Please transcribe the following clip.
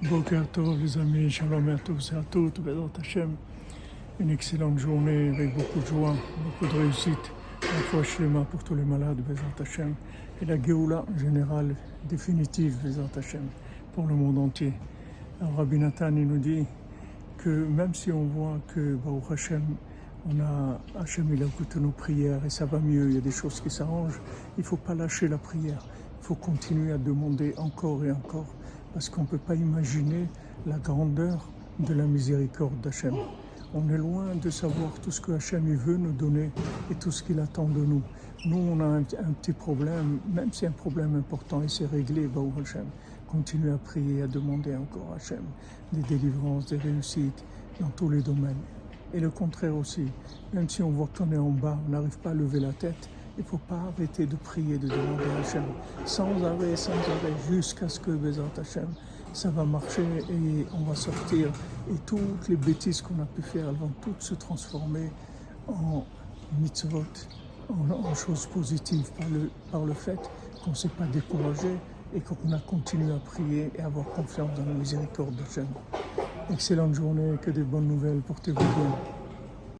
Boker Tov, les amis, shalom à tous et à toutes, Bézat Hashem. Une excellente journée avec beaucoup de joie, beaucoup de réussite. La foi Shlema pour tous les malades, Bézat Hashem. Et la Géoula générale, définitive, Bézat Hashem, pour le monde entier. Alors, Rabbi Nathan, nous dit que même si on voit que Baruch Hashem, on a, Hashem, il a écouté nos prières et ça va mieux, il y a des choses qui s'arrangent, il ne faut pas lâcher la prière. Il faut continuer à demander encore et encore parce qu'on ne peut pas imaginer la grandeur de la miséricorde d'Hachem. On est loin de savoir tout ce que Hachem veut nous donner et tout ce qu'il attend de nous. Nous, on a un, petit problème, même si un problème important et c'est réglé, Baou Hachem. Continuez à prier, à demander encore à Hachem des délivrances, des réussites dans tous les domaines. Et le contraire aussi, même si on voit qu'on est en bas, on n'arrive pas à lever la tête, il ne faut pas arrêter de prier, de demander à Hachem, sans arrêt, sans arrêt, jusqu'à ce que Bézat Hachem, ça va marcher et on va sortir. Et toutes les bêtises qu'on a pu faire, elles vont toutes se transformer en mitzvot, en, choses positives par le, par le fait qu'on ne s'est pas découragé et qu'on a continué à prier et à avoir confiance dans la miséricorde d'Hachem. Excellente journée, que des bonnes nouvelles, portez-vous bien.